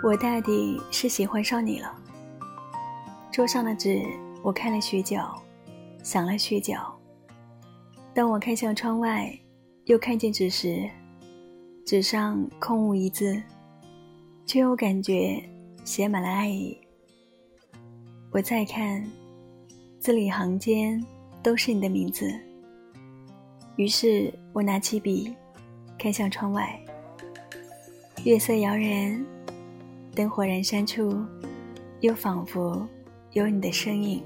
我大抵是喜欢上你了。桌上的纸，我看了许久，想了许久。当我看向窗外，又看见纸时，纸上空无一字，却又感觉写满了爱意。我再看，字里行间都是你的名字。于是我拿起笔，看向窗外，月色摇人。灯火阑珊处，又仿佛有你的身影。